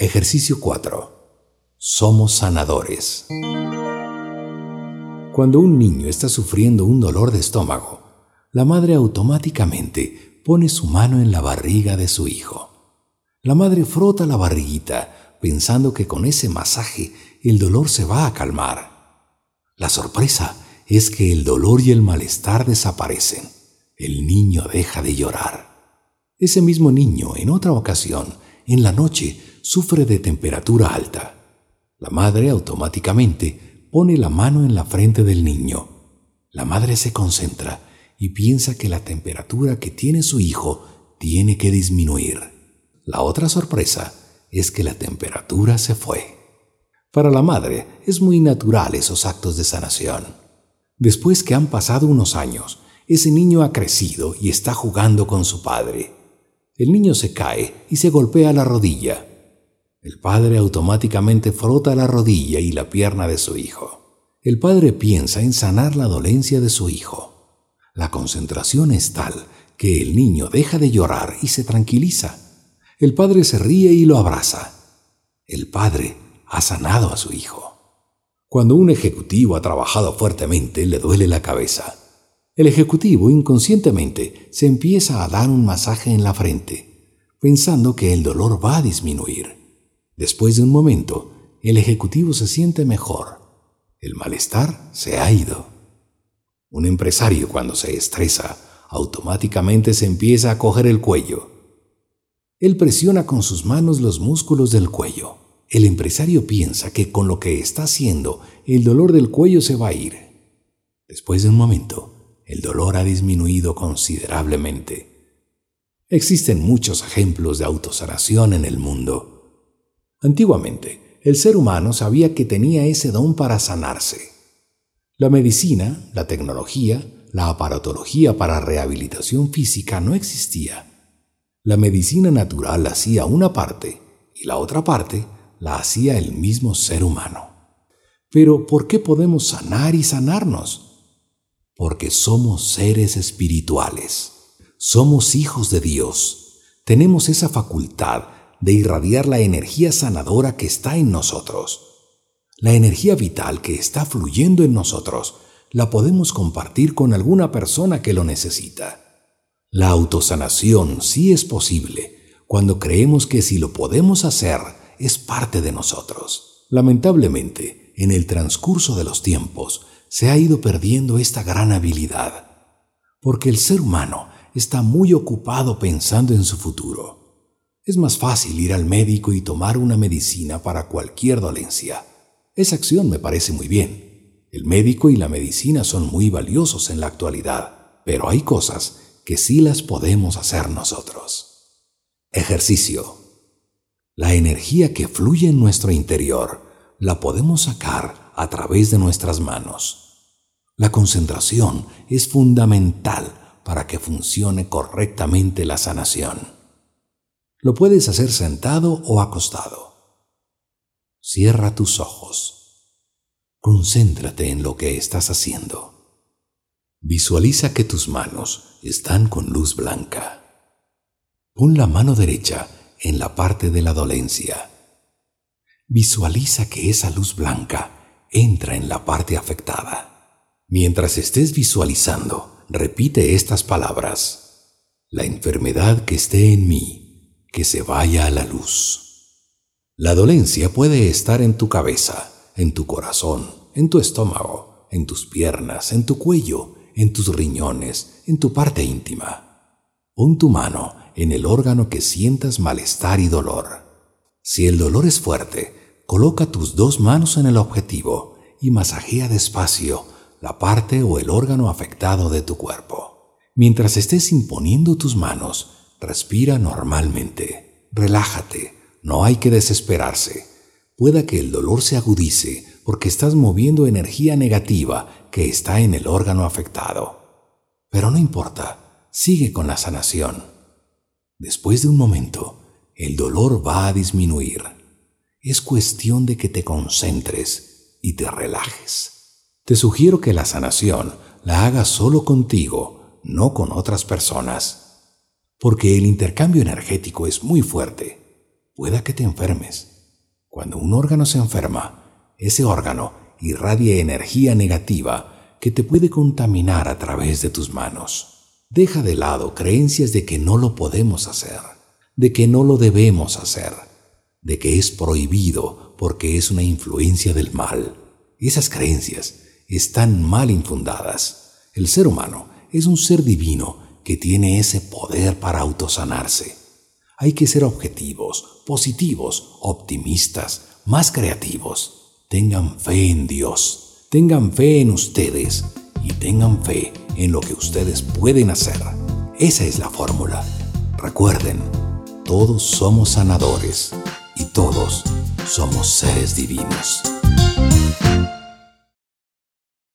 Ejercicio 4. Somos sanadores. Cuando un niño está sufriendo un dolor de estómago, la madre automáticamente pone su mano en la barriga de su hijo. La madre frota la barriguita pensando que con ese masaje el dolor se va a calmar. La sorpresa es que el dolor y el malestar desaparecen. El niño deja de llorar. Ese mismo niño, en otra ocasión, en la noche, sufre de temperatura alta. La madre automáticamente pone la mano en la frente del niño. La madre se concentra y piensa que la temperatura que tiene su hijo tiene que disminuir. La otra sorpresa es que la temperatura se fue. Para la madre es muy natural esos actos de sanación. Después que han pasado unos años, ese niño ha crecido y está jugando con su padre. El niño se cae y se golpea la rodilla. El padre automáticamente frota la rodilla y la pierna de su hijo. El padre piensa en sanar la dolencia de su hijo. La concentración es tal que el niño deja de llorar y se tranquiliza. El padre se ríe y lo abraza. El padre ha sanado a su hijo. Cuando un ejecutivo ha trabajado fuertemente, le duele la cabeza. El ejecutivo inconscientemente se empieza a dar un masaje en la frente, pensando que el dolor va a disminuir. Después de un momento, el ejecutivo se siente mejor. El malestar se ha ido. Un empresario cuando se estresa, automáticamente se empieza a coger el cuello. Él presiona con sus manos los músculos del cuello. El empresario piensa que con lo que está haciendo el dolor del cuello se va a ir. Después de un momento, el dolor ha disminuido considerablemente. Existen muchos ejemplos de autosanación en el mundo. Antiguamente, el ser humano sabía que tenía ese don para sanarse. La medicina, la tecnología, la aparatología para rehabilitación física no existía. La medicina natural hacía una parte y la otra parte la hacía el mismo ser humano. Pero ¿por qué podemos sanar y sanarnos? Porque somos seres espirituales, somos hijos de Dios, tenemos esa facultad de irradiar la energía sanadora que está en nosotros. La energía vital que está fluyendo en nosotros la podemos compartir con alguna persona que lo necesita. La autosanación sí es posible cuando creemos que si lo podemos hacer, es parte de nosotros. Lamentablemente, en el transcurso de los tiempos, se ha ido perdiendo esta gran habilidad, porque el ser humano está muy ocupado pensando en su futuro. Es más fácil ir al médico y tomar una medicina para cualquier dolencia. Esa acción me parece muy bien. El médico y la medicina son muy valiosos en la actualidad, pero hay cosas que sí las podemos hacer nosotros. Ejercicio. La energía que fluye en nuestro interior la podemos sacar a través de nuestras manos. La concentración es fundamental para que funcione correctamente la sanación. Lo puedes hacer sentado o acostado. Cierra tus ojos. Concéntrate en lo que estás haciendo. Visualiza que tus manos están con luz blanca. Pon la mano derecha en la parte de la dolencia. Visualiza que esa luz blanca entra en la parte afectada. Mientras estés visualizando, repite estas palabras. La enfermedad que esté en mí, que se vaya a la luz. La dolencia puede estar en tu cabeza, en tu corazón, en tu estómago, en tus piernas, en tu cuello, en tus riñones, en tu parte íntima. Pon tu mano en el órgano que sientas malestar y dolor. Si el dolor es fuerte, coloca tus dos manos en el objetivo y masajea despacio la parte o el órgano afectado de tu cuerpo. Mientras estés imponiendo tus manos, respira normalmente. Relájate, no hay que desesperarse. Pueda que el dolor se agudice porque estás moviendo energía negativa que está en el órgano afectado. Pero no importa, sigue con la sanación. Después de un momento, el dolor va a disminuir. Es cuestión de que te concentres y te relajes. Te sugiero que la sanación la hagas solo contigo, no con otras personas, porque el intercambio energético es muy fuerte. Pueda que te enfermes. Cuando un órgano se enferma, ese órgano irradia energía negativa que te puede contaminar a través de tus manos. Deja de lado creencias de que no lo podemos hacer, de que no lo debemos hacer, de que es prohibido porque es una influencia del mal. Esas creencias están mal infundadas. El ser humano es un ser divino que tiene ese poder para autosanarse. Hay que ser objetivos, positivos, optimistas, más creativos. Tengan fe en Dios, tengan fe en ustedes y tengan fe en lo que ustedes pueden hacer. Esa es la fórmula. Recuerden, todos somos sanadores y todos somos seres divinos.